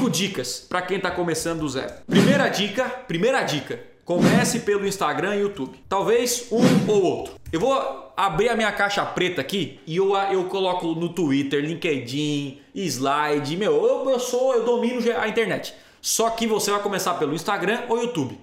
Cinco dicas para quem está começando do zero. Primeira dica, primeira dica. Comece pelo Instagram e YouTube. Talvez um ou outro. Eu vou abrir a minha caixa preta aqui e eu, eu coloco no Twitter, LinkedIn, slide. Meu, eu, eu sou, eu domino a internet. Só que você vai começar pelo Instagram ou YouTube.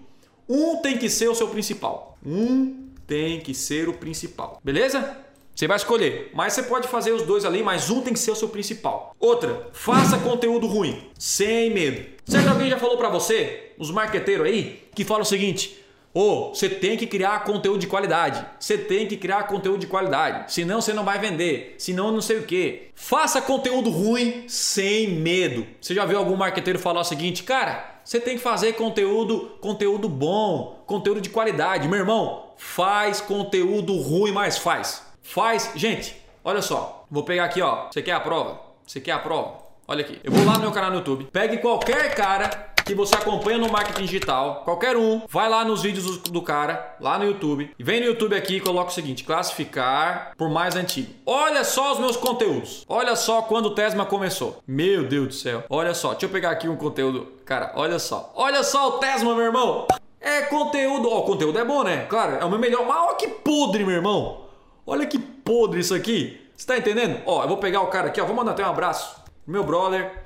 Um tem que ser o seu principal. Um tem que ser o principal. Beleza? Você vai escolher, mas você pode fazer os dois ali, mas um tem que ser o seu principal. Outra, faça conteúdo ruim, sem medo. Certo alguém já falou para você, os marqueteiros aí, que fala o seguinte: "Ô, oh, você tem que criar conteúdo de qualidade. Você tem que criar conteúdo de qualidade, senão você não vai vender, senão não sei o quê". Faça conteúdo ruim sem medo. Você já viu algum marqueteiro falar o seguinte: "Cara, você tem que fazer conteúdo, conteúdo bom, conteúdo de qualidade". Meu irmão, faz conteúdo ruim, mas faz. Faz, gente, olha só. Vou pegar aqui, ó. Você quer a prova? Você quer a prova? Olha aqui. Eu vou lá no meu canal no YouTube. Pegue qualquer cara que você acompanha no marketing digital, qualquer um, vai lá nos vídeos do, cara, lá no YouTube, e vem no YouTube aqui e coloca o seguinte: classificar por mais antigo. Olha só os meus conteúdos. Olha só quando o Tesma começou. Meu Deus do céu. Olha só, deixa eu pegar aqui um conteúdo. Cara, olha só. Olha só o Tesma, meu irmão. É conteúdo. Ó, o conteúdo é bom, né? Claro, é o meu melhor. Mas olha que podre, meu irmão. Olha que podre isso aqui. Você tá entendendo? Ó, eu vou pegar o cara aqui, ó. Vou mandar até um abraço pro meu brother,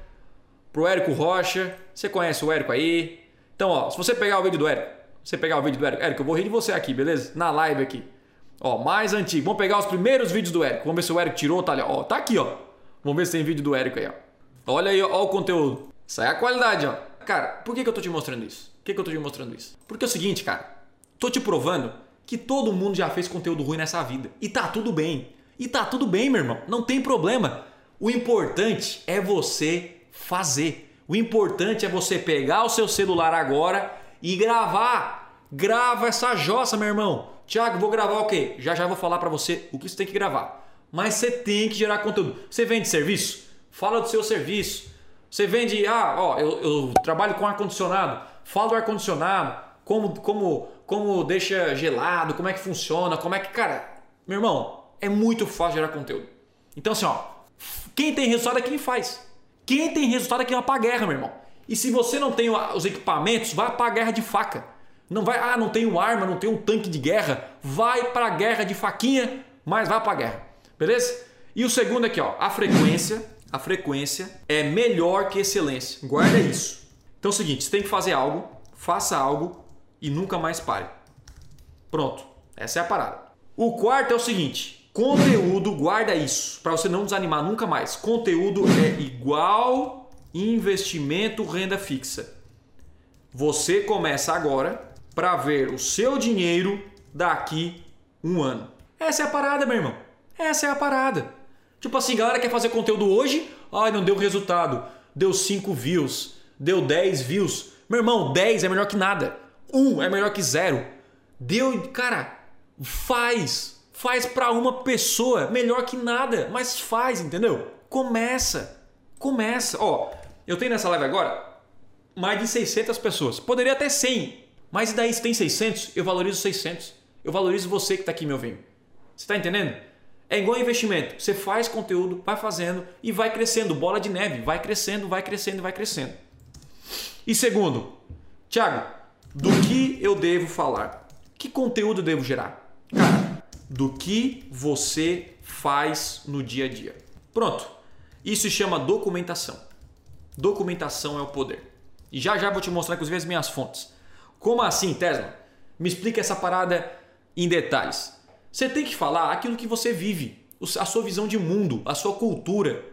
pro Érico Rocha. Você conhece o Érico aí? Então, ó, se você pegar o vídeo do Érico, você pegar o vídeo do Érico, Érico, eu vou rir de você aqui, beleza? Na live aqui. Ó, mais antigo. Vamos pegar os primeiros vídeos do Érico. Vamos ver se o Érico tirou, tá ali. Ó, tá aqui, ó. Vamos ver se tem vídeo do Érico aí, ó. Olha aí, ó, ó o conteúdo. Aí é a qualidade, ó. Cara, por que, que eu tô te mostrando isso? Por que, que eu tô te mostrando isso? Porque é o seguinte, cara. Tô te provando que todo mundo já fez conteúdo ruim nessa vida. E tá tudo bem. E tá tudo bem, meu irmão. Não tem problema. O importante é você fazer. O importante é você pegar o seu celular agora e gravar. Grava essa jossa, meu irmão. Tiago, vou gravar o quê? Já já vou falar para você o que você tem que gravar. Mas você tem que gerar conteúdo. Você vende serviço? Fala do seu serviço. Você vende, ah, ó, eu, eu trabalho com ar-condicionado. Fala do ar-condicionado. Como, como como deixa gelado, como é que funciona, como é que. Cara, meu irmão, é muito fácil gerar conteúdo. Então, assim, ó, quem tem resultado é quem faz. Quem tem resultado é quem vai pra guerra, meu irmão. E se você não tem os equipamentos, vai pra guerra de faca. Não vai, ah, não tenho arma, não tenho um tanque de guerra. Vai pra guerra de faquinha, mas vai pra guerra. Beleza? E o segundo aqui, ó, a frequência. A frequência é melhor que excelência. Guarda isso. Então é o seguinte, você tem que fazer algo, faça algo e nunca mais pare. Pronto, essa é a parada. O quarto é o seguinte: conteúdo, guarda isso, para você não desanimar nunca mais. Conteúdo é igual investimento renda fixa. Você começa agora para ver o seu dinheiro daqui um ano. Essa é a parada, meu irmão. Essa é a parada. Tipo assim, galera quer fazer conteúdo hoje, ai, não deu resultado. Deu 5 views, deu 10 views. Meu irmão, 10 é melhor que nada. Um é melhor que zero. Deu, cara, faz. Faz para uma pessoa melhor que nada, mas faz, entendeu? Começa. Começa. Ó, eu tenho nessa live agora mais de 600 pessoas. Poderia até 100, mas e daí se tem 600, eu valorizo 600. Eu valorizo você que está aqui me ouvindo. Você está entendendo? É igual investimento. Você faz conteúdo, vai fazendo e vai crescendo. Bola de neve, vai crescendo, vai crescendo, vai crescendo. E segundo, Thiago, do que eu devo falar? Que conteúdo devo gerar? Cara, do que você faz no dia a dia. Pronto. Isso se chama documentação. Documentação é o poder. E já já vou te mostrar inclusive as minhas fontes. Como assim, Tesla? Me explica essa parada em detalhes. Você tem que falar aquilo que você vive, a sua visão de mundo, a sua cultura.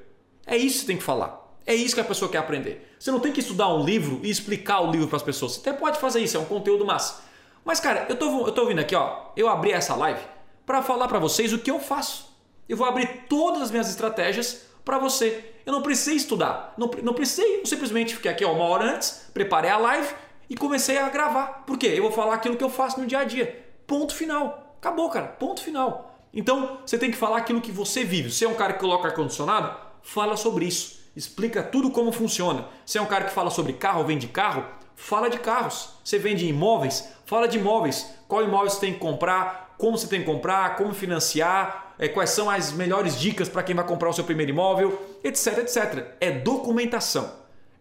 É isso que você tem que falar. É isso que a pessoa quer aprender. Você não tem que estudar um livro e explicar o livro para as pessoas. Você até pode fazer isso, é um conteúdo massa. Mas, cara, eu tô, eu tô vindo aqui, ó. Eu abri essa live para falar para vocês o que eu faço. Eu vou abrir todas as minhas estratégias para você. Eu não precisei estudar. Não, não precisei. Eu simplesmente fiquei aqui ó, uma hora antes, preparei a live e comecei a gravar. Por quê? Eu vou falar aquilo que eu faço no dia a dia. Ponto final. Acabou, cara. Ponto final. Então, você tem que falar aquilo que você vive. Se é um cara que coloca ar-condicionado, fala sobre isso explica tudo como funciona. Se é um cara que fala sobre carro, vende carro, fala de carros. Você vende imóveis, fala de imóveis. Qual imóvel você tem que comprar, como você tem que comprar, como financiar, é, quais são as melhores dicas para quem vai comprar o seu primeiro imóvel, etc, etc. É documentação.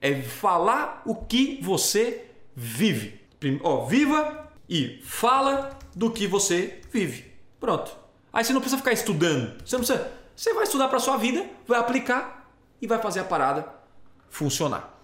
É falar o que você vive. Ó, viva e fala do que você vive. Pronto. Aí você não precisa ficar estudando. Você não precisa. Você vai estudar para sua vida, vai aplicar e vai fazer a parada funcionar.